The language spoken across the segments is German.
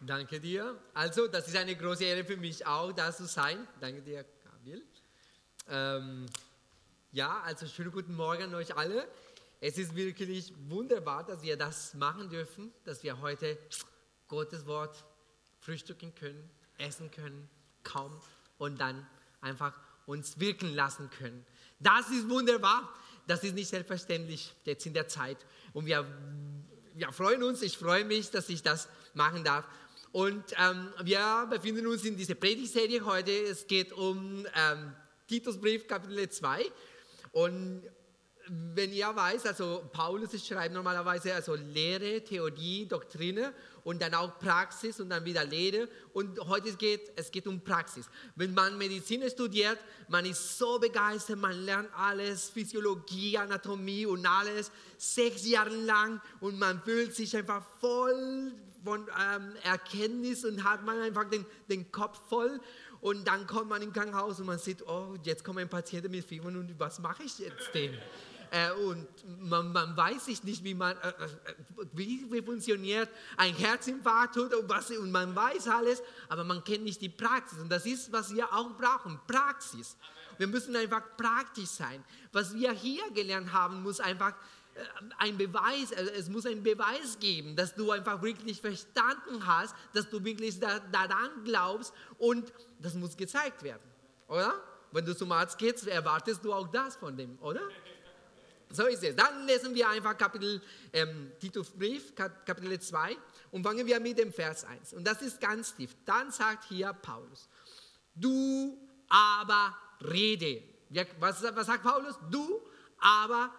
Danke dir. Also, das ist eine große Ehre für mich auch, da zu sein. Danke dir, Gabriel. Ähm, ja, also schönen guten Morgen euch alle. Es ist wirklich wunderbar, dass wir das machen dürfen, dass wir heute Gottes Wort frühstücken können, essen können, kaum und dann einfach uns wirken lassen können. Das ist wunderbar. Das ist nicht selbstverständlich jetzt in der Zeit. Und wir, wir freuen uns, ich freue mich, dass ich das machen darf. Und ähm, wir befinden uns in dieser Predigtserie heute. Es geht um ähm, Titusbrief, Kapitel 2. Und wenn ihr weiß, also Paulus schreibt normalerweise also Lehre, Theorie, Doktrine und dann auch Praxis und dann wieder Lehre. Und heute geht es geht um Praxis. Wenn man Medizin studiert, man ist so begeistert, man lernt alles, Physiologie, Anatomie und alles, sechs Jahre lang und man fühlt sich einfach voll von ähm, Erkenntnis und hat man einfach den, den Kopf voll. Und dann kommt man im Krankenhaus und man sieht, oh, jetzt kommt ein Patient mit Fieber und was mache ich jetzt denn? Äh, und man, man, weiß sich nicht, wie, man, äh, äh, wie, wie, funktioniert ein Herzinfarkt und, was, und man weiß alles, aber man kennt nicht die Praxis. Und das ist, was wir auch brauchen, Praxis. Wir müssen einfach praktisch sein. Was wir hier gelernt haben, muss einfach ein Beweis, es muss einen Beweis geben, dass du einfach wirklich verstanden hast, dass du wirklich daran glaubst und das muss gezeigt werden, oder? Wenn du zum Arzt gehst, erwartest du auch das von dem, oder? So ist es. Dann lesen wir einfach Kapitel, ähm, Titusbrief, Kapitel 2 und fangen wir mit dem Vers 1. Und das ist ganz tief. Dann sagt hier Paulus, du aber rede. Was, was sagt Paulus? Du aber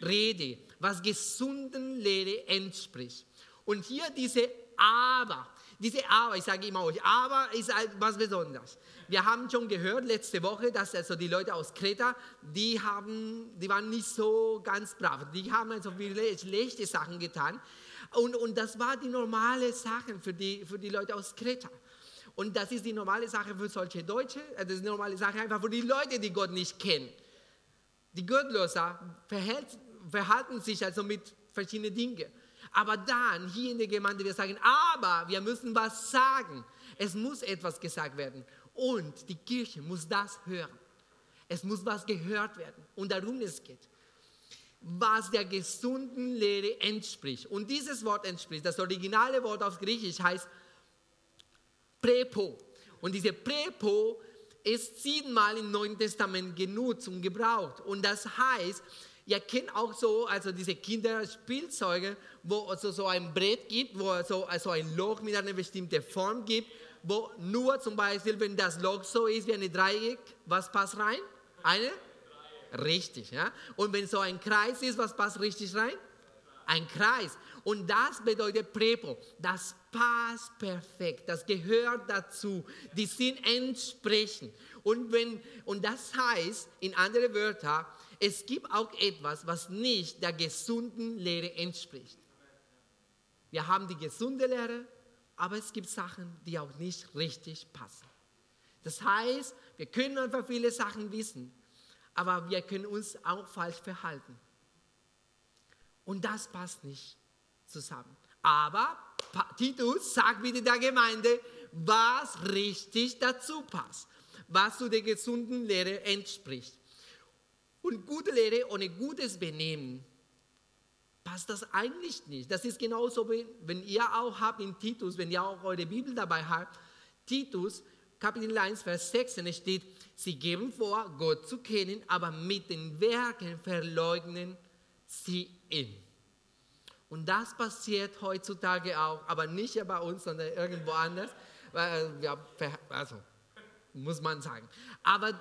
rede, was gesunden Lehre entspricht. Und hier diese aber, diese aber, ich sage immer euch, aber ist was Besonderes. Wir haben schon gehört letzte Woche, dass also die Leute aus Kreta, die, haben, die waren nicht so ganz brav. Die haben also viele schlechte Sachen getan. Und, und das war die normale Sache für die, für die Leute aus Kreta. Und das ist die normale Sache für solche Deutsche. Das ist die normale Sache einfach für die Leute, die Gott nicht kennen. Die Gottloser verhalten sich also mit verschiedenen Dingen. Aber dann hier in der Gemeinde, wir sagen, aber wir müssen was sagen. Es muss etwas gesagt werden. Und die Kirche muss das hören. Es muss was gehört werden. Und darum es geht. Was der gesunden Lehre entspricht. Und dieses Wort entspricht, das originale Wort auf Griechisch heißt Prepo. Und diese Prepo ist siebenmal im Neuen Testament genutzt und gebraucht. Und das heißt, ihr kennt auch so, also diese Kinderspielzeuge, wo es so ein Brett gibt, wo es so also ein Loch mit einer bestimmten Form gibt wo nur zum Beispiel, wenn das Loch so ist wie eine Dreieck, was passt rein? Eine? Richtig, ja. Und wenn so ein Kreis ist, was passt richtig rein? Ein Kreis. Und das bedeutet Prepo. Das passt perfekt. Das gehört dazu. Die sind entsprechend. Und, wenn, und das heißt, in anderen Wörtern, es gibt auch etwas, was nicht der gesunden Lehre entspricht. Wir haben die gesunde Lehre aber es gibt Sachen, die auch nicht richtig passen. Das heißt, wir können einfach viele Sachen wissen, aber wir können uns auch falsch verhalten. Und das passt nicht zusammen. Aber Titus sagt bitte der Gemeinde, was richtig dazu passt, was zu der gesunden Lehre entspricht. Und gute Lehre ohne gutes Benehmen passt das eigentlich nicht. Das ist genauso, wenn ihr auch habt in Titus, wenn ihr auch eure Bibel dabei habt, Titus, Kapitel 1, Vers 6, es steht, sie geben vor, Gott zu kennen, aber mit den Werken verleugnen sie ihn. Und das passiert heutzutage auch, aber nicht bei uns, sondern irgendwo anders. Ja, also, muss man sagen. Aber,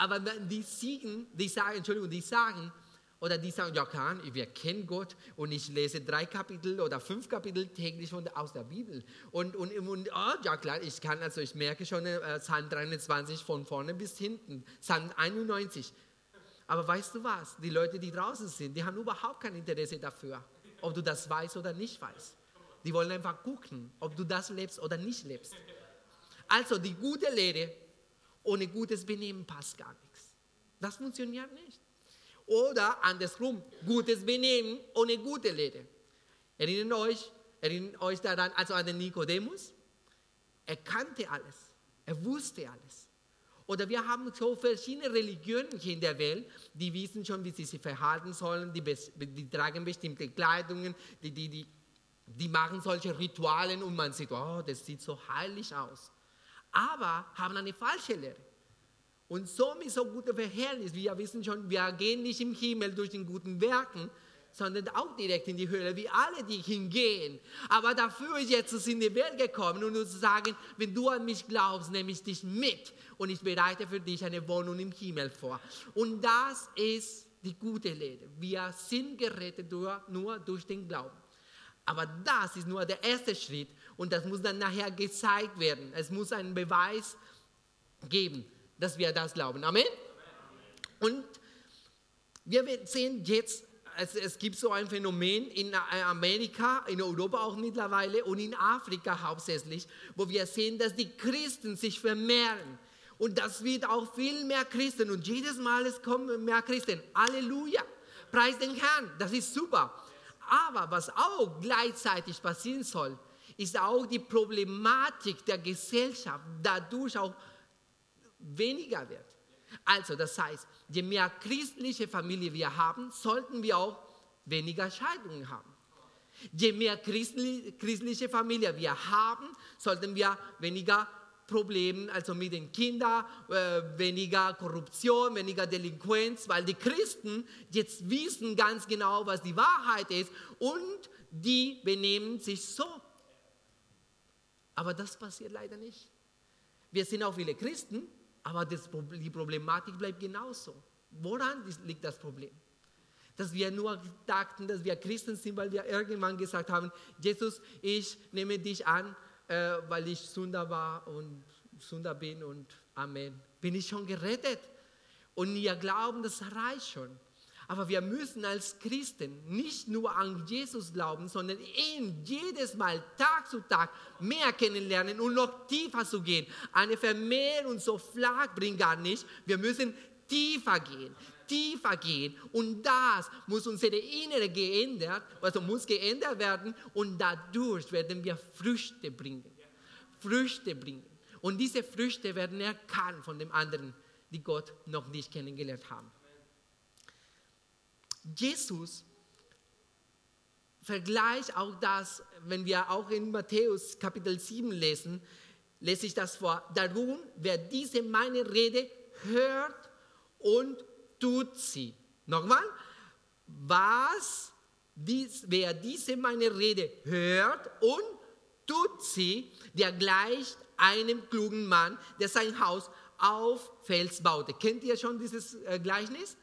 aber die Siegen, die sagen, Entschuldigung, die sagen, oder die sagen, ja klar, wir kennen Gott und ich lese drei Kapitel oder fünf Kapitel täglich von, aus der Bibel. Und, und, und oh, ja klar, ich kann, also ich merke schon äh, Psalm 23 von vorne bis hinten, Psalm 91. Aber weißt du was? Die Leute, die draußen sind, die haben überhaupt kein Interesse dafür, ob du das weißt oder nicht weißt. Die wollen einfach gucken, ob du das lebst oder nicht lebst. Also die gute Lehre ohne gutes Benehmen passt gar nichts. Das funktioniert nicht. Oder andersrum, gutes Benehmen ohne gute Lehre. Erinnert euch, erinnert euch daran, also an den Nikodemus? Er kannte alles. Er wusste alles. Oder wir haben so verschiedene Religionen hier in der Welt, die wissen schon, wie sie sich verhalten sollen, die, die tragen bestimmte Kleidungen, die, die, die, die machen solche Ritualen und man sieht, oh, das sieht so heilig aus. Aber haben eine falsche Lehre. Und so mit so gutem Verhältnis, wir wissen schon, wir gehen nicht im Himmel durch den guten Werken, sondern auch direkt in die Hölle, wie alle, die hingehen. Aber dafür ist Jesus in die Welt gekommen, um uns zu sagen, wenn du an mich glaubst, nehme ich dich mit und ich bereite für dich eine Wohnung im Himmel vor. Und das ist die gute Lehre. Wir sind gerettet nur durch den Glauben. Aber das ist nur der erste Schritt und das muss dann nachher gezeigt werden. Es muss einen Beweis geben, dass wir das glauben. Amen? Und wir sehen jetzt es, es gibt so ein Phänomen in Amerika, in Europa auch mittlerweile und in Afrika hauptsächlich, wo wir sehen, dass die Christen sich vermehren. Und das wird auch viel mehr Christen. Und jedes Mal es kommen mehr Christen. Halleluja. Preis den Herrn. Das ist super. Aber was auch gleichzeitig passieren soll, ist auch die Problematik der Gesellschaft dadurch auch weniger wird. Also das heißt, je mehr christliche Familie wir haben, sollten wir auch weniger Scheidungen haben. Je mehr christliche Familie wir haben, sollten wir weniger Probleme, also mit den Kindern, äh, weniger Korruption, weniger Delinquenz, weil die Christen jetzt wissen ganz genau, was die Wahrheit ist und die benehmen sich so. Aber das passiert leider nicht. Wir sind auch viele Christen, aber das, die Problematik bleibt genauso. Woran liegt das Problem? Dass wir nur dachten, dass wir Christen sind, weil wir irgendwann gesagt haben, Jesus, ich nehme dich an, äh, weil ich Sünder war und Sünder bin und Amen. Bin ich schon gerettet? Und wir glauben, das reicht schon. Aber wir müssen als Christen nicht nur an Jesus glauben, sondern ihn jedes Mal, Tag zu Tag, mehr kennenlernen und noch tiefer zu gehen. Eine Vermehrung so flach bringt gar nicht. Wir müssen tiefer gehen, tiefer gehen. Und das muss unsere Innere geändert, also muss geändert werden und dadurch werden wir Früchte bringen. Früchte bringen. Und diese Früchte werden erkannt von dem anderen, die Gott noch nicht kennengelernt haben. Jesus vergleicht auch das, wenn wir auch in Matthäus Kapitel 7 lesen, lese ich das vor. Darum, wer diese meine Rede hört und tut sie. Nochmal, was, dies, wer diese meine Rede hört und tut sie, der gleicht einem klugen Mann, der sein Haus auf Fels baute. Kennt ihr schon dieses äh, Gleichnis?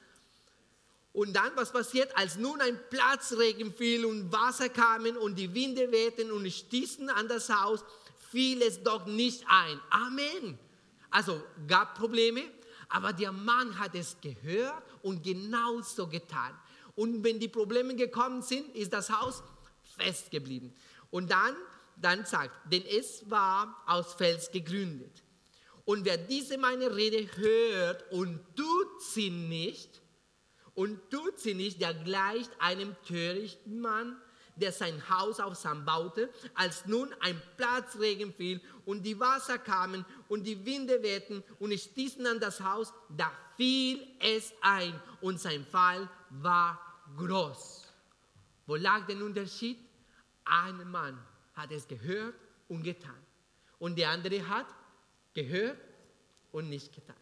Und dann, was passiert, als nun ein Platzregen fiel und Wasser kamen und die Winde wehten und stießen an das Haus, fiel es doch nicht ein. Amen. Also gab Probleme, aber der Mann hat es gehört und genauso getan. Und wenn die Probleme gekommen sind, ist das Haus festgeblieben. Und dann, dann sagt, denn es war aus Fels gegründet. Und wer diese meine Rede hört und tut sie nicht, und tut sie nicht, der gleicht einem törichten Mann, der sein Haus auf Sand baute, als nun ein Platzregen fiel und die Wasser kamen und die Winde wehten und stießen an das Haus, da fiel es ein und sein Fall war groß. Wo lag der Unterschied? Ein Mann hat es gehört und getan und der andere hat gehört und nicht getan.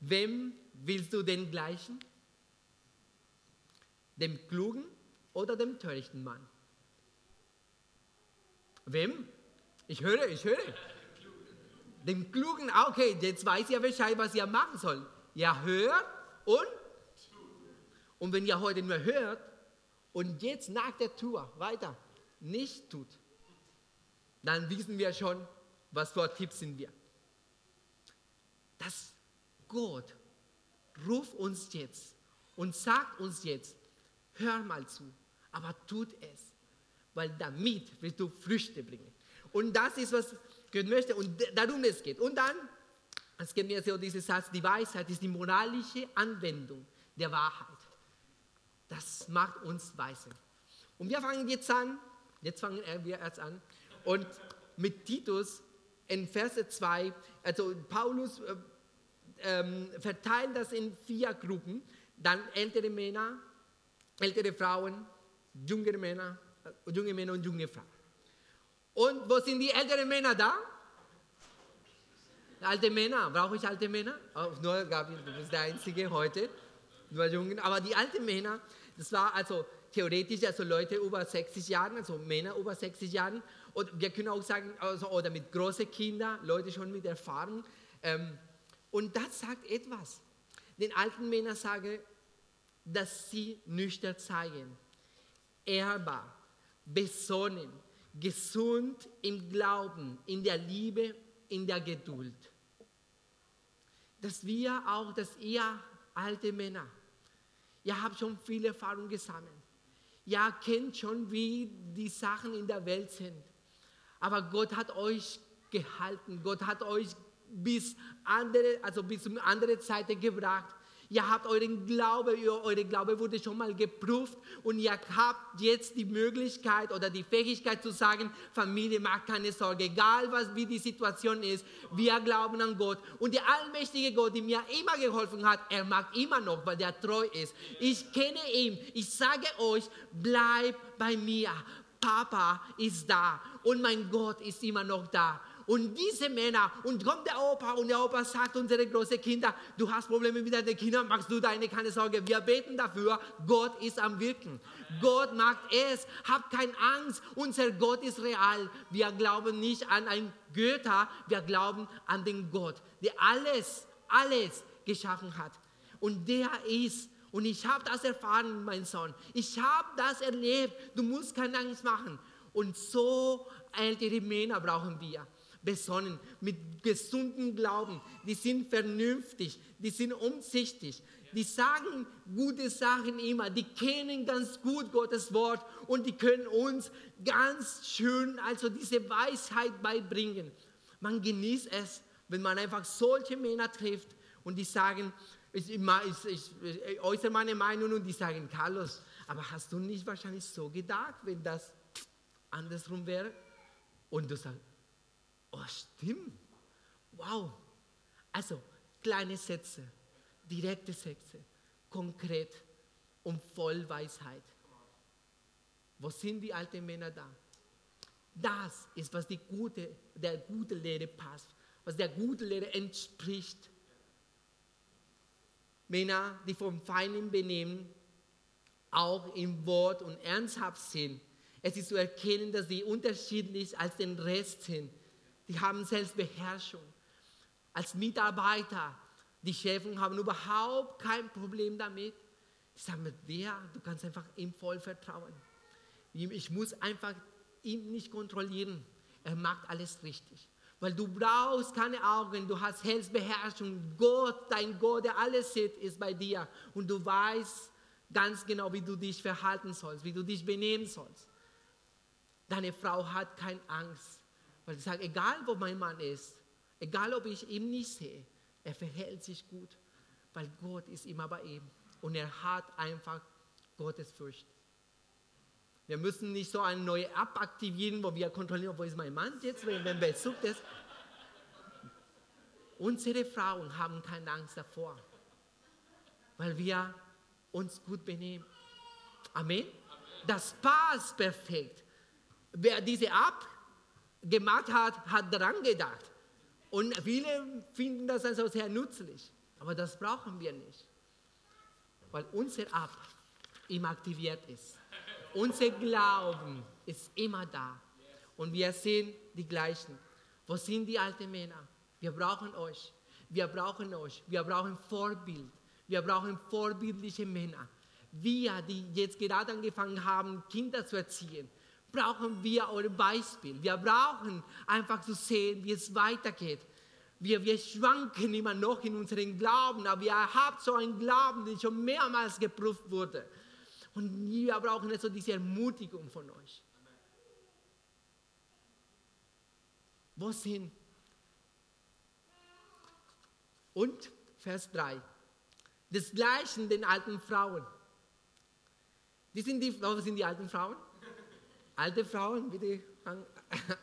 Wem willst du den gleichen? Dem klugen oder dem törichten Mann? Wem? Ich höre, ich höre. Dem klugen, okay, jetzt weiß ihr Bescheid, was ihr machen sollt. Ihr hört und? Und wenn ihr heute nur hört und jetzt nach der Tour weiter nicht tut, dann wissen wir schon, was für Tipps sind wir. Das Gott ruft uns jetzt und sagt uns jetzt, hör mal zu, aber tut es, weil damit wirst du Früchte bringen. Und das ist, was Gott möchte und darum es geht. Und dann, es gibt mir so dieser Satz, die Weisheit ist die moralische Anwendung der Wahrheit. Das macht uns weise. Und wir fangen jetzt an, jetzt fangen wir jetzt an und mit Titus in Verse 2, also Paulus äh, ähm, verteilt das in vier Gruppen, dann ältere Männer, ältere Frauen, junge Männer, äh, junge Männer und junge Frauen. Und wo sind die älteren Männer da? Alte Männer, brauche ich alte Männer? Oh, nur Gabriel, du bist der Einzige heute, nur Jungen. Aber die alten Männer, das war also theoretisch, also Leute über 60 Jahren, also Männer über 60 Jahren. Und wir können auch sagen, also, oder mit großen Kindern, Leute schon mit Erfahrung. Ähm, und das sagt etwas. Den alten Männern sage, dass sie nüchtern zeigen, ehrbar, besonnen, gesund im Glauben, in der Liebe, in der Geduld. Dass wir auch, dass ihr alte Männer, ihr habt schon viele Erfahrungen gesammelt. Ihr kennt schon, wie die Sachen in der Welt sind. Aber Gott hat euch gehalten. Gott hat euch bis andere, also bis zum andere Seite gebracht. Ihr habt euren Glaube, eure Glaube wurde schon mal geprüft und ihr habt jetzt die Möglichkeit oder die Fähigkeit zu sagen, Familie, macht keine Sorge, egal was, wie die Situation ist, wir glauben an Gott. Und der allmächtige Gott, der mir immer geholfen hat, er mag immer noch, weil der treu ist. Ich kenne ihn. Ich sage euch, bleib bei mir. Papa ist da und mein Gott ist immer noch da. Und diese Männer, und kommt der Opa und der Opa sagt unsere großen Kinder, du hast Probleme mit deinen Kindern, machst du deine keine Sorge. Wir beten dafür, Gott ist am Wirken. Gott macht es, habt keine Angst, unser Gott ist real. Wir glauben nicht an einen Götter, wir glauben an den Gott, der alles, alles geschaffen hat. Und der ist und ich habe das erfahren, mein Sohn. Ich habe das erlebt. Du musst keine Angst machen. Und so ältere Männer brauchen wir besonnen, mit gesundem Glauben. Die sind vernünftig, die sind umsichtig, die sagen gute Sachen immer, die kennen ganz gut Gottes Wort und die können uns ganz schön also diese Weisheit beibringen. Man genießt es, wenn man einfach solche Männer trifft und die sagen, ich, ich, ich, ich äußere meine Meinung und die sagen, Carlos, aber hast du nicht wahrscheinlich so gedacht, wenn das andersrum wäre? Und du sagst, Oh, stimmt. Wow. Also, kleine Sätze, direkte Sätze, konkret und voll Weisheit. Wo sind die alten Männer da? Das ist, was die gute, der gute Lehre passt, was der gute Lehre entspricht. Männer, die vom feinen Benehmen auch im Wort und ernsthaft sind. Es ist zu erkennen, dass sie unterschiedlich als den Rest sind die haben Selbstbeherrschung. Als Mitarbeiter, die Chefs haben überhaupt kein Problem damit. Die sagen mir, wer, du kannst einfach ihm voll vertrauen. Ich muss einfach ihn nicht kontrollieren. Er macht alles richtig. Weil du brauchst keine Augen, du hast Selbstbeherrschung. Gott, dein Gott, der alles sieht, ist bei dir. Und du weißt ganz genau, wie du dich verhalten sollst, wie du dich benehmen sollst. Deine Frau hat keine Angst. Weil ich sage, egal wo mein Mann ist, egal ob ich ihn nicht sehe, er verhält sich gut, weil Gott ist immer bei ihm und er hat einfach Gottes Furcht. Wir müssen nicht so eine neue App aktivieren, wo wir kontrollieren, wo ist mein Mann jetzt, wenn er besucht ist. Unsere Frauen haben keine Angst davor, weil wir uns gut benehmen. Amen. Das passt perfekt. Wer diese App gemacht hat, hat daran gedacht. Und viele finden das also sehr nützlich. Aber das brauchen wir nicht. Weil unser Ab immer aktiviert ist. Unser Glauben ist immer da. Und wir sehen die gleichen. Wo sind die alten Männer? Wir brauchen euch. Wir brauchen euch. Wir brauchen Vorbild. Wir brauchen vorbildliche Männer. Wir, die jetzt gerade angefangen haben, Kinder zu erziehen, brauchen wir euer Beispiel. Wir brauchen einfach zu sehen, wie es weitergeht. Wir, wir schwanken immer noch in unserem Glauben, aber ihr habt so einen Glauben, der schon mehrmals geprüft wurde. Und wir brauchen also diese Ermutigung von euch. Wo sind? Und Vers 3. Desgleichen den alten Frauen. Die sind die, wo sind die alten Frauen? Alte Frauen, bitte.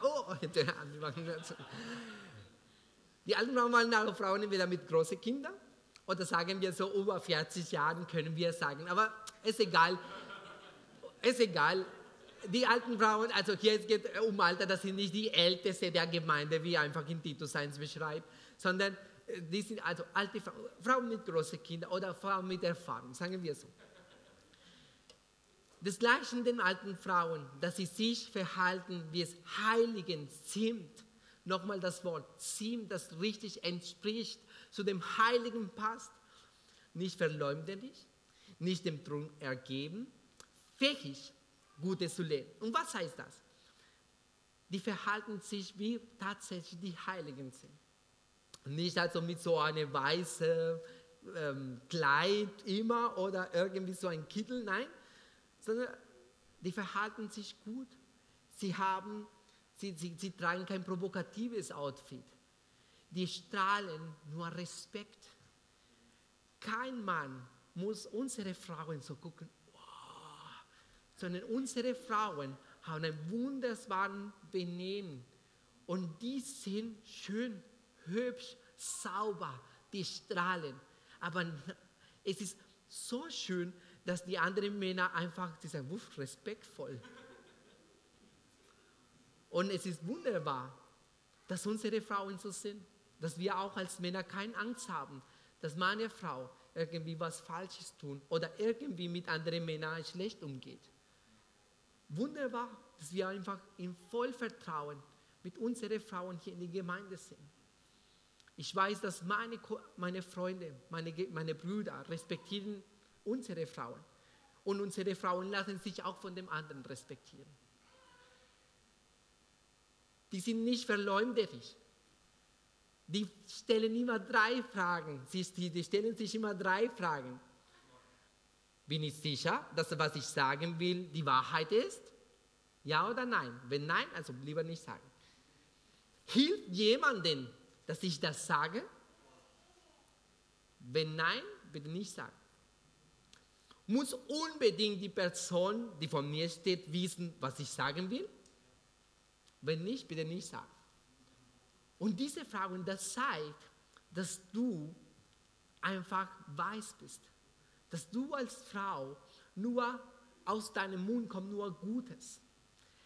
Oh, die alten Frauen waren auch Frauen entweder mit großen Kindern oder sagen wir so über 40 Jahren können wir sagen. Aber ist egal. Ist egal. Die alten Frauen, also hier geht es um Alter, das sind nicht die Älteste der Gemeinde, wie einfach in Titus 1 beschreibt, sondern äh, die sind also alte Frauen, Frauen mit großen Kindern oder Frauen mit Erfahrung, sagen wir so. Das Gleiche den alten Frauen, dass sie sich verhalten, wie es Heiligen ziemt. Nochmal das Wort ziemt, das richtig entspricht, zu dem Heiligen passt. Nicht verleumderlich, nicht dem Trunk ergeben, fähig, Gutes zu lernen. Und was heißt das? Die verhalten sich wie tatsächlich die Heiligen sind. Nicht also mit so einem weißen ähm, Kleid immer oder irgendwie so ein Kittel, nein, sondern die verhalten sich gut. Sie, haben, sie, sie, sie tragen kein provokatives Outfit. Die strahlen nur Respekt. Kein Mann muss unsere Frauen so gucken, oh, sondern unsere Frauen haben ein wunderbares Benehmen. Und die sind schön, hübsch, sauber, die strahlen. Aber es ist so schön, dass die anderen Männer einfach, die wuff, respektvoll. Und es ist wunderbar, dass unsere Frauen so sind, dass wir auch als Männer keine Angst haben, dass meine Frau irgendwie was Falsches tun oder irgendwie mit anderen Männern schlecht umgeht. Wunderbar, dass wir einfach in voll Vertrauen mit unseren Frauen hier in der Gemeinde sind. Ich weiß, dass meine, meine Freunde, meine, meine Brüder respektieren unsere Frauen. Und unsere Frauen lassen sich auch von dem anderen respektieren. Die sind nicht verleumderisch. Die stellen immer drei Fragen. Sie, stellen sich immer drei Fragen. Bin ich sicher, dass was ich sagen will, die Wahrheit ist? Ja oder nein? Wenn nein, also lieber nicht sagen. Hilft jemandem, dass ich das sage? Wenn nein, bitte nicht sagen muss unbedingt die Person, die vor mir steht, wissen, was ich sagen will? Wenn nicht, bitte nicht sagen. Und diese Fragen, das zeigt, dass du einfach weiß bist. Dass du als Frau nur aus deinem Mund kommt nur Gutes.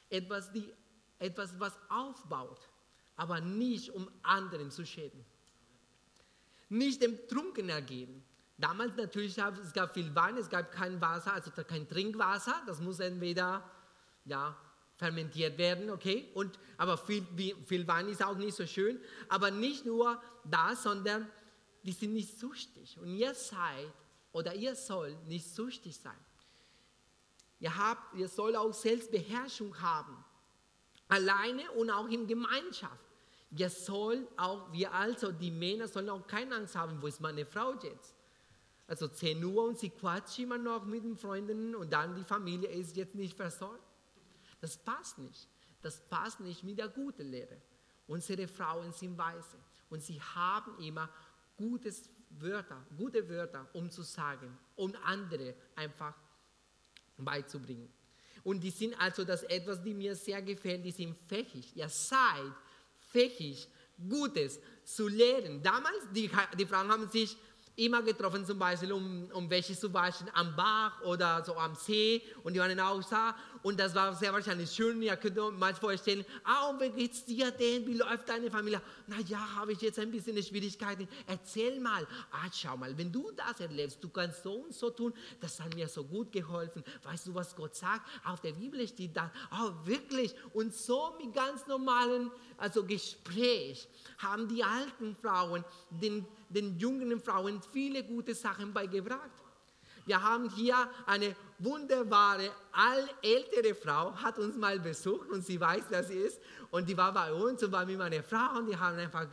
Etwas, die, etwas, was aufbaut, aber nicht um anderen zu schäden. Nicht dem Trunken ergeben, Damals natürlich gab es gab viel Wein, es gab kein Wasser, also kein Trinkwasser. Das muss entweder ja, fermentiert werden, okay? Und, aber viel, viel Wein ist auch nicht so schön. Aber nicht nur das, sondern die sind nicht süchtig. Und ihr seid oder ihr sollt nicht süchtig sein. Ihr, habt, ihr sollt auch Selbstbeherrschung haben. Alleine und auch in Gemeinschaft. Ihr sollt auch, wir also, die Männer sollen auch keine Angst haben, wo ist meine Frau jetzt? Also 10 Uhr und sie quatschen immer noch mit den Freunden und dann die Familie ist jetzt nicht versorgt. Das passt nicht. Das passt nicht mit der guten Lehre. Unsere Frauen sind weise und sie haben immer gutes Wörter, gute Wörter, um zu sagen, um andere einfach beizubringen. Und die sind also das etwas, die mir sehr gefällt, die sind fähig. Ihr seid fähig, Gutes zu lehren. Damals, die, die Frauen haben sich immer getroffen, zum Beispiel, um, um Wäsche zu waschen am Bach oder so am See. Und die waren auch da und das war sehr wahrscheinlich schön. Ihr könnt euch mal vorstellen, ah, wie geht's dir denn? Wie läuft deine Familie? Na ja, habe ich jetzt ein bisschen Schwierigkeiten. Erzähl mal. Ah, schau mal, wenn du das erlebst, du kannst so und so tun, das hat mir so gut geholfen. Weißt du, was Gott sagt? Auf der Bibel steht das. Oh, wirklich. Und so mit ganz normalen also Gespräch haben die alten Frauen den, den jungen Frauen viele gute Sachen beigebracht. Wir haben hier eine wunderbare, ältere Frau, hat uns mal besucht und sie weiß, wer sie ist. Und die war bei uns und war mit meiner Frau und die haben einfach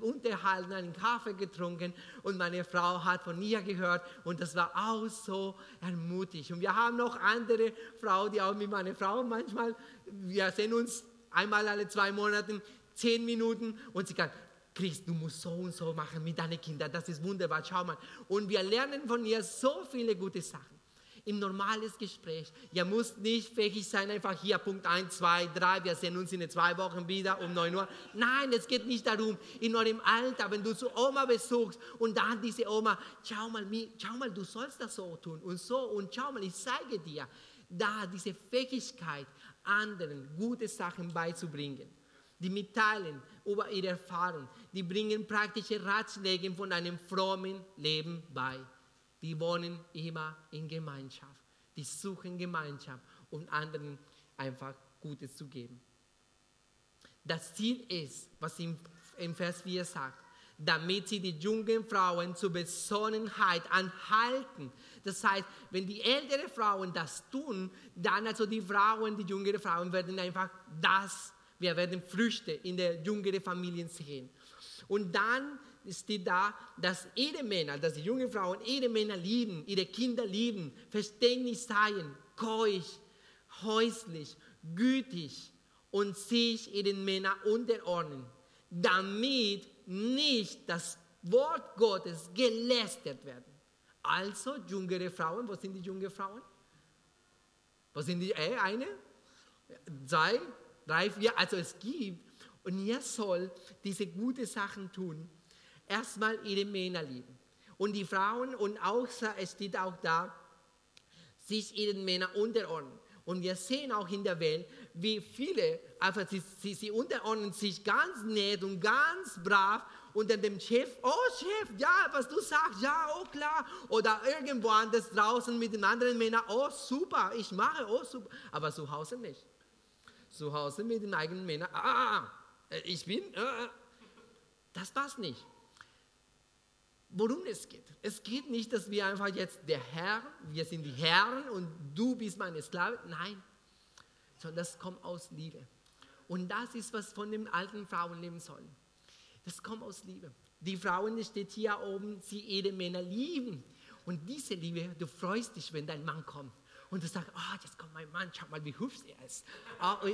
unterhalten, einen Kaffee getrunken und meine Frau hat von ihr gehört und das war auch so ermutigend. Und wir haben noch andere Frauen, die auch mit meiner Frau manchmal, wir sehen uns einmal alle zwei Monate, zehn Minuten und sie kann, Chris, du musst so und so machen mit deinen Kindern, das ist wunderbar, schau mal. Und wir lernen von ihr so viele gute Sachen. im normales Gespräch. Ihr müsst nicht fähig sein, einfach hier Punkt 1, 2, 3, wir sehen uns in zwei Wochen wieder um 9 Uhr. Nein, es geht nicht darum, in eurem Alter, wenn du zu Oma besuchst und dann diese Oma, schau mal, schau mal, du sollst das so tun und so und schau mal, ich zeige dir, da diese Fähigkeit, anderen gute Sachen beizubringen. Die mitteilen über ihre Erfahrung, die bringen praktische Ratschläge von einem frommen Leben bei die wohnen immer in Gemeinschaft. Die suchen Gemeinschaft, um anderen einfach Gutes zu geben. Das Ziel ist, was im, im Vers 4 sagt, damit sie die jungen Frauen zur Besonnenheit anhalten. Das heißt, wenn die älteren Frauen das tun, dann also die Frauen, die jüngeren Frauen werden einfach das, wir werden Früchte in der jüngeren Familien sehen. Und dann steht da, dass ihre Männer, dass die jungen Frauen ihre Männer lieben, ihre Kinder lieben, verständlich seien, keusch, häuslich, gütig und sich ihren Männern unterordnen, damit nicht das Wort Gottes gelästert werden. Also jüngere Frauen, wo sind die jungen Frauen? Wo sind die? Äh, eine? Zwei? Drei? Vier? Also es gibt. Und ihr soll diese guten Sachen tun erstmal ihre Männer lieben. Und die Frauen, und auch, es steht auch da, sich ihren Männern unterordnen. Und wir sehen auch in der Welt, wie viele, einfach sie, sie, sie unterordnen sich ganz nett und ganz brav unter dem Chef. Oh Chef, ja, was du sagst, ja, oh klar. Oder irgendwo anders draußen mit den anderen Männern, oh super, ich mache, oh super. Aber zu Hause nicht. Zu Hause mit den eigenen Männern, ah, ich bin, ah, das passt nicht worum es geht. Es geht nicht, dass wir einfach jetzt der Herr, wir sind die Herren und du bist meine Sklave. Nein, sondern das kommt aus Liebe. Und das ist, was von den alten Frauen leben sollen. Das kommt aus Liebe. Die Frauen, steht hier oben, sie ihre Männer lieben. Und diese Liebe, du freust dich, wenn dein Mann kommt. Und du sagst, oh, jetzt kommt mein Mann, schau mal, wie hübsch er ist.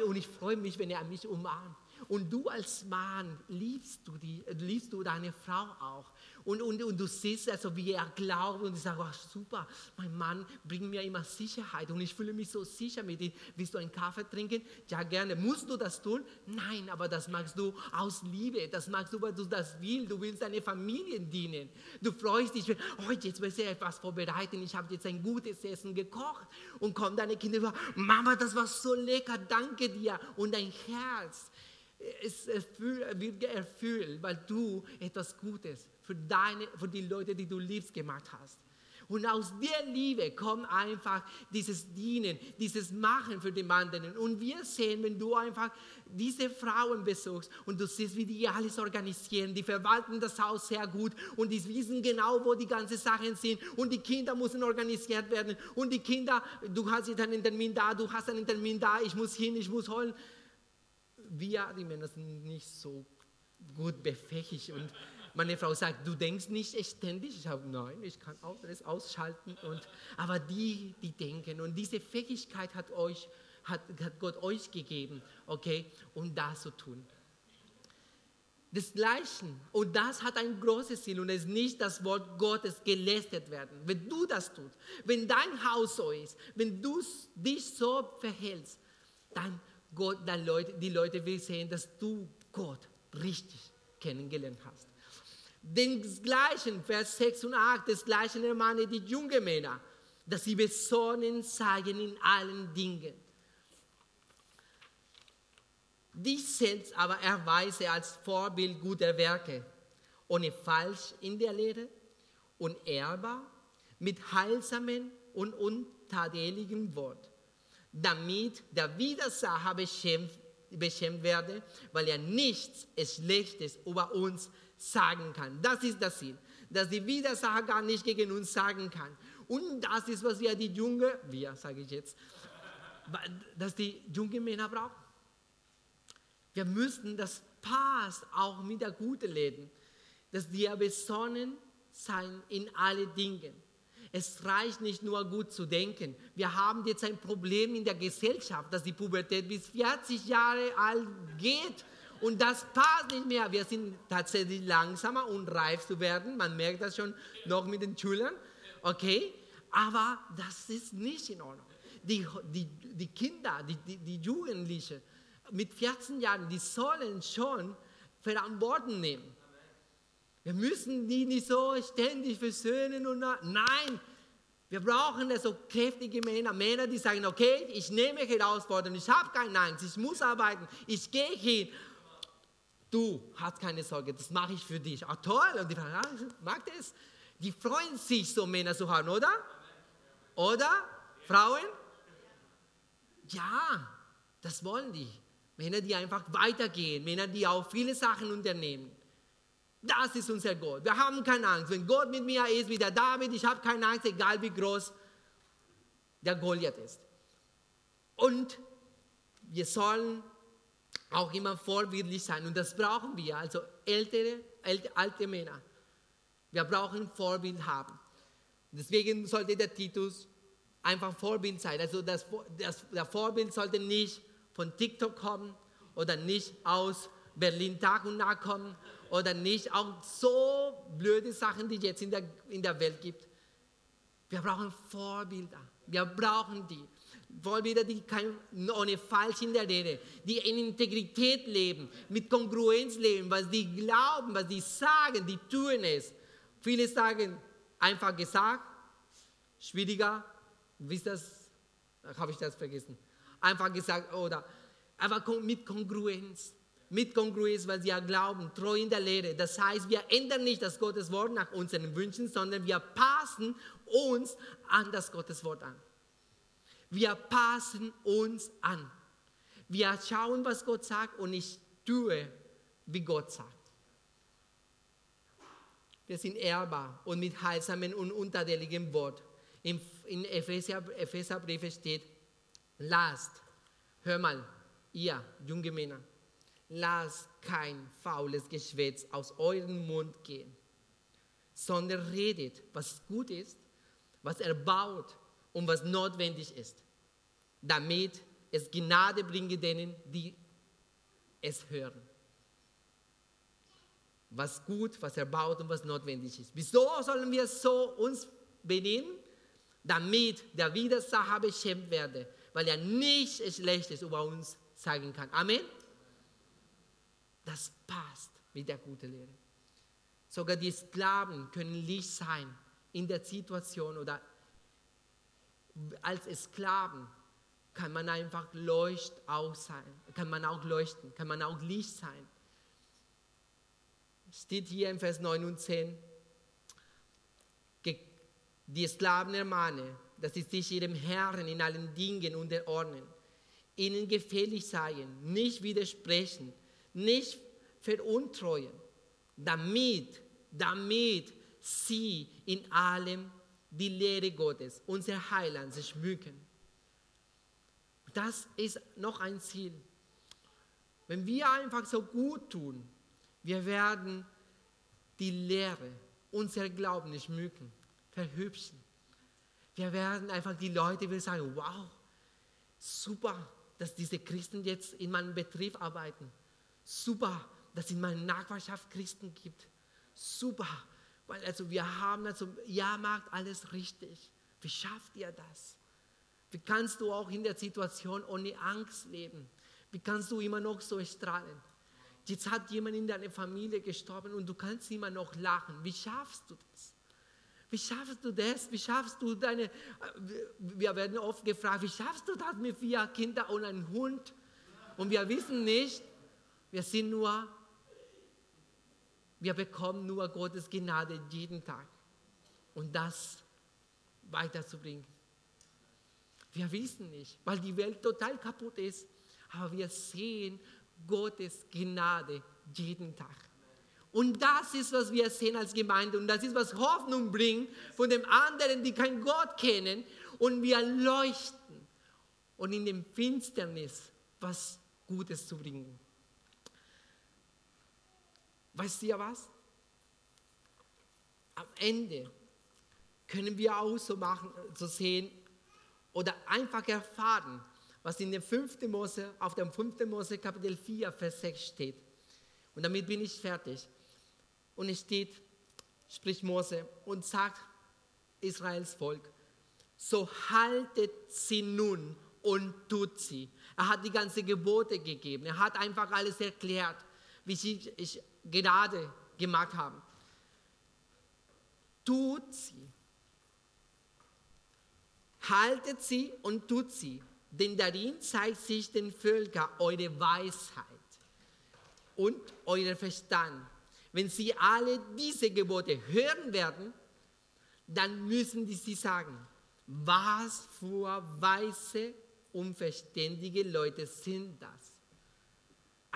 Und ich freue mich, wenn er mich umarmt. Und du als Mann liebst du, die, liebst du deine Frau auch. Und, und, und du siehst also, wie er glaubt und ich sage, oh, super, mein Mann bringt mir immer Sicherheit und ich fühle mich so sicher mit ihm. Willst du einen Kaffee trinken? Ja, gerne. Musst du das tun? Nein, aber das magst du aus Liebe. Das magst du, weil du das willst. Du willst deine Familie dienen. Du freust dich, oh, jetzt will ich etwas vorbereiten. Ich habe jetzt ein gutes Essen gekocht. Und kommen deine Kinder über, Mama, das war so lecker, danke dir. Und dein Herz es wird erfüllt, weil du etwas Gutes für, deine, für die Leute, die du liebst, gemacht hast. Und aus der Liebe kommt einfach dieses Dienen, dieses Machen für die anderen. Und wir sehen, wenn du einfach diese Frauen besuchst und du siehst, wie die alles organisieren, die verwalten das Haus sehr gut und die wissen genau, wo die ganzen Sachen sind und die Kinder müssen organisiert werden und die Kinder, du hast jetzt einen Termin da, du hast einen Termin da, ich muss hin, ich muss holen. Wir, die Männer, sind nicht so gut befähigt und meine Frau sagt, du denkst nicht ständig. Ich sage, nein, ich kann auch alles ausschalten. Und, aber die, die denken. Und diese Fähigkeit hat, euch, hat, hat Gott euch gegeben, okay, um das zu tun. Desgleichen, und das hat ein großes Ziel und es ist nicht das Wort Gottes gelästert werden. Wenn du das tust, wenn dein Haus so ist, wenn du dich so verhältst, dann Gott, dann Leute, die Leute will sehen, dass du Gott richtig kennengelernt hast. Den gleichen, Vers 6 und 8, des gleichen ermahne die jungen Männer, dass sie besonnen seien in allen Dingen. Dies selbst aber erweise als Vorbild guter Werke, ohne Falsch in der Lehre und ehrbar, mit heilsamen und untadeligen Wort, damit der Widersacher beschämt, beschämt werde, weil er nichts Schlechtes über uns sagen kann. Das ist das Ziel, dass die Widersacher gar nicht gegen uns sagen kann. Und das ist, was wir die jungen, wir sage ich jetzt, dass die jungen Männer brauchen. Wir müssen, das passt auch mit der guten Leben, dass wir besonnen sein in alle Dingen. Es reicht nicht nur gut zu denken. Wir haben jetzt ein Problem in der Gesellschaft, dass die Pubertät bis 40 Jahre alt geht und das passt nicht mehr. Wir sind tatsächlich langsamer und reif zu werden. Man merkt das schon noch mit den Schülern. Okay? Aber das ist nicht in Ordnung. Die, die, die Kinder, die, die, die Jugendlichen mit 14 Jahren, die sollen schon Verantwortung nehmen. Wir müssen die nicht so ständig versöhnen und nein, wir brauchen so kräftige Männer, Männer, die sagen, okay, ich nehme Herausforderungen, ich habe keine Angst, ich muss arbeiten, ich gehe hin. Du hast keine Sorge, das mache ich für dich. Ah, toll, und die fragen, mag das? Die freuen sich, so Männer zu haben, oder? Oder? Frauen? Ja, das wollen die. Männer, die einfach weitergehen, Männer, die auch viele Sachen unternehmen. Das ist unser Gott. Wir haben keine Angst. Wenn Gott mit mir ist, wie der David, ich habe keine Angst, egal wie groß der Goliath ist. Und wir sollen auch immer vorbildlich sein. Und das brauchen wir. Also ältere, alte, alte Männer. Wir brauchen Vorbild haben. Deswegen sollte der Titus einfach Vorbild sein. Also das, das, der Vorbild sollte nicht von TikTok kommen oder nicht aus Berlin Tag und Nacht kommen oder nicht auch so blöde Sachen, die es jetzt in der, in der Welt gibt. Wir brauchen Vorbilder. Wir brauchen die. Vorbilder, die kein, ohne Falsch in der Rede, die in Integrität leben, mit Kongruenz leben, was die glauben, was die sagen, die tun es. Viele sagen, einfach gesagt, schwieriger, wisst das, habe ich das vergessen. Einfach gesagt, oder aber mit Kongruenz mit Kongruenz, weil sie ja glauben, treu in der Lehre. Das heißt, wir ändern nicht das Gottes Wort nach unseren Wünschen, sondern wir passen uns an das Gottes Wort an. Wir passen uns an. Wir schauen, was Gott sagt und ich tue, wie Gott sagt. Wir sind ehrbar und mit heilsamen und unterdeligem Wort. In, in Epheser, Epheserbriefe steht, lasst, hör mal, ihr junge Männer, lasst kein faules Geschwätz aus eurem Mund gehen, sondern redet, was gut ist, was erbaut und was notwendig ist, damit es Gnade bringe denen, die es hören. Was gut, was erbaut und was notwendig ist. Wieso sollen wir so uns benehmen? Damit der Widersacher beschämt werde, weil er nichts Schlechtes über uns sagen kann. Amen. Das passt mit der guten Lehre. Sogar die Sklaven können Licht sein in der Situation oder als Sklaven kann man einfach leucht auch sein, kann man auch leuchten, kann man auch Licht sein. Steht hier im Vers 9 und 10, die Sklaven ermahne, dass sie sich ihrem Herrn in allen Dingen unterordnen, ihnen gefällig seien, nicht widersprechen, nicht veruntreuen, damit, damit sie in allem die Lehre Gottes, unser Heiland, sich schmücken. Das ist noch ein Ziel. Wenn wir einfach so gut tun, wir werden die Lehre, unser Glauben nicht schmücken, verhübschen. Wir werden einfach die Leute will sagen, wow, super, dass diese Christen jetzt in meinem Betrieb arbeiten super, dass es in meiner Nachbarschaft Christen gibt. Super, weil also wir haben also, ja, macht alles richtig. Wie schafft ihr das? Wie kannst du auch in der Situation ohne Angst leben? Wie kannst du immer noch so strahlen? Jetzt hat jemand in deiner Familie gestorben und du kannst immer noch lachen. Wie schaffst du das? Wie schaffst du das? Wie schaffst du deine, wir werden oft gefragt, wie schaffst du das mit vier Kindern und einem Hund? Und wir wissen nicht, wir sind nur, wir bekommen nur Gottes Gnade jeden Tag. Und das weiterzubringen. Wir wissen nicht, weil die Welt total kaputt ist, aber wir sehen Gottes Gnade jeden Tag. Und das ist, was wir sehen als Gemeinde. Und das ist, was Hoffnung bringt von den anderen, die keinen Gott kennen. Und wir leuchten. Und in dem Finsternis was Gutes zu bringen. Weißt du ja was? Am Ende können wir auch so machen, so sehen oder einfach erfahren, was in dem 5. Mose, auf dem 5. Mose Kapitel 4, Vers 6 steht. Und damit bin ich fertig. Und es steht, spricht Mose und sagt Israels Volk, so haltet sie nun und tut sie. Er hat die ganzen Gebote gegeben. Er hat einfach alles erklärt, wie sie ich gerade gemacht haben. Tut sie. Haltet sie und tut sie, denn darin zeigt sich den Völkern eure Weisheit und euer Verstand. Wenn sie alle diese Gebote hören werden, dann müssen die sie sagen, was für weise und verständige Leute sind das.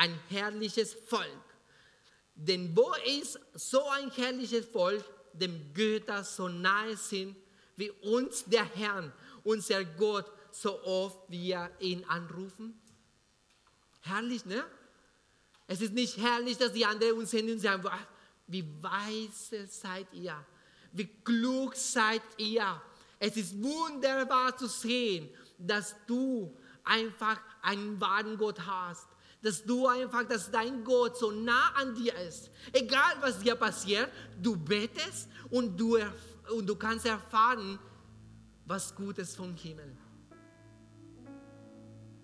Ein herrliches Volk. Denn wo ist so ein herrliches Volk, dem Götter so nahe sind, wie uns der Herr, unser Gott, so oft wir ihn anrufen? Herrlich, ne? Es ist nicht herrlich, dass die anderen uns sehen und sagen, wie weise seid ihr, wie klug seid ihr. Es ist wunderbar zu sehen, dass du einfach einen wahren Gott hast. Dass du einfach, dass dein Gott so nah an dir ist. Egal was dir passiert, du betest und du, und du kannst erfahren, was Gutes vom Himmel.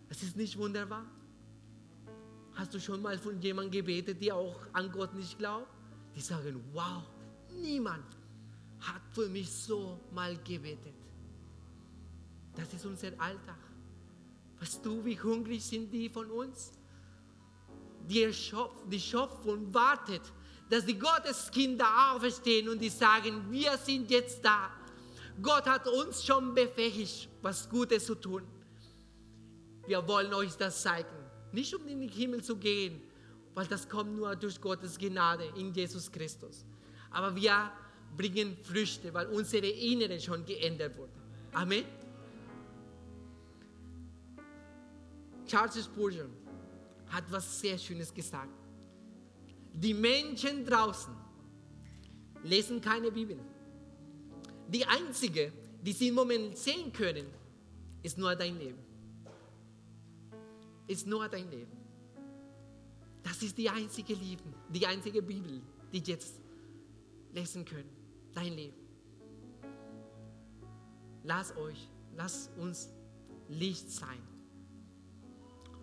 Es ist nicht wunderbar. Hast du schon mal von jemandem gebetet, der auch an Gott nicht glaubt? Die sagen, wow, niemand hat für mich so mal gebetet. Das ist unser Alltag. Weißt du, wie hungrig sind die von uns? Die, die Schöpfung wartet, dass die Gotteskinder auferstehen und die sagen, wir sind jetzt da. Gott hat uns schon befähigt, was Gutes zu tun. Wir wollen euch das zeigen. Nicht um in den Himmel zu gehen, weil das kommt nur durch Gottes Gnade in Jesus Christus. Aber wir bringen Früchte, weil unsere Innere schon geändert wurde. Amen. Charles Spurgeon hat was sehr Schönes gesagt. Die Menschen draußen lesen keine Bibel. Die einzige, die sie im Moment sehen können, ist nur dein Leben. Ist nur dein Leben. Das ist die einzige Liebe, die einzige Bibel, die jetzt lesen können. Dein Leben. Lass euch, lass uns Licht sein.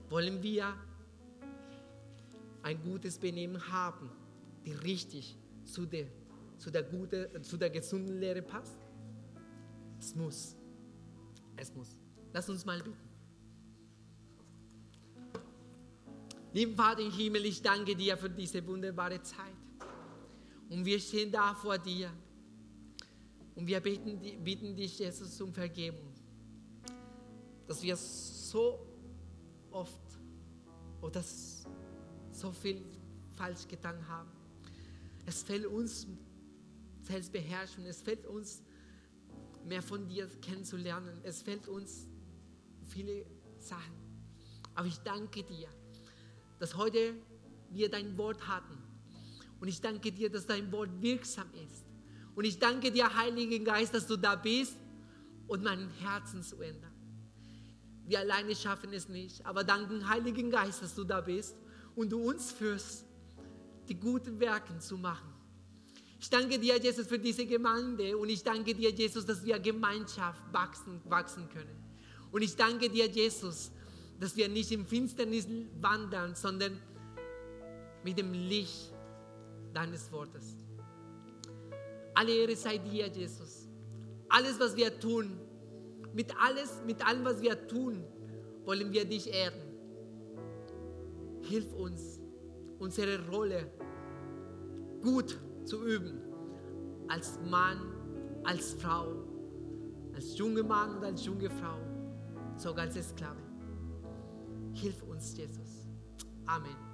Wollen wir ein gutes Benehmen haben, die richtig zu der, zu der, gute, zu der gesunden Lehre passt? Es muss. Es muss. Lass uns mal beten. Lieber Vater im Himmel, ich danke dir für diese wunderbare Zeit. Und wir stehen da vor dir. Und wir beten, bitten dich, Jesus, um Vergebung. Dass wir so oft oder so viel falsch getan haben. Es fällt uns Selbstbeherrschung, es fällt uns mehr von dir kennenzulernen, es fällt uns viele Sachen. Aber ich danke dir, dass heute wir dein Wort hatten. Und ich danke dir, dass dein Wort wirksam ist. Und ich danke dir, Heiliger Geist, dass du da bist und mein Herzen zu ändern. Wir alleine schaffen es nicht, aber dank dem Heiligen Geist, dass du da bist und du uns führst, die guten Werke zu machen. Ich danke dir, Jesus, für diese Gemeinde und ich danke dir, Jesus, dass wir Gemeinschaft wachsen, wachsen können. Und ich danke dir, Jesus, dass wir nicht im Finsternis wandern, sondern mit dem Licht deines Wortes. Alle Ehre sei dir, Jesus. Alles, was wir tun, mit, alles, mit allem, was wir tun, wollen wir dich ehren. Hilf uns, unsere Rolle gut zu üben. Als Mann, als Frau, als junger Mann und als junge Frau, sogar als Sklave. Hilf uns, Jesus. Amen.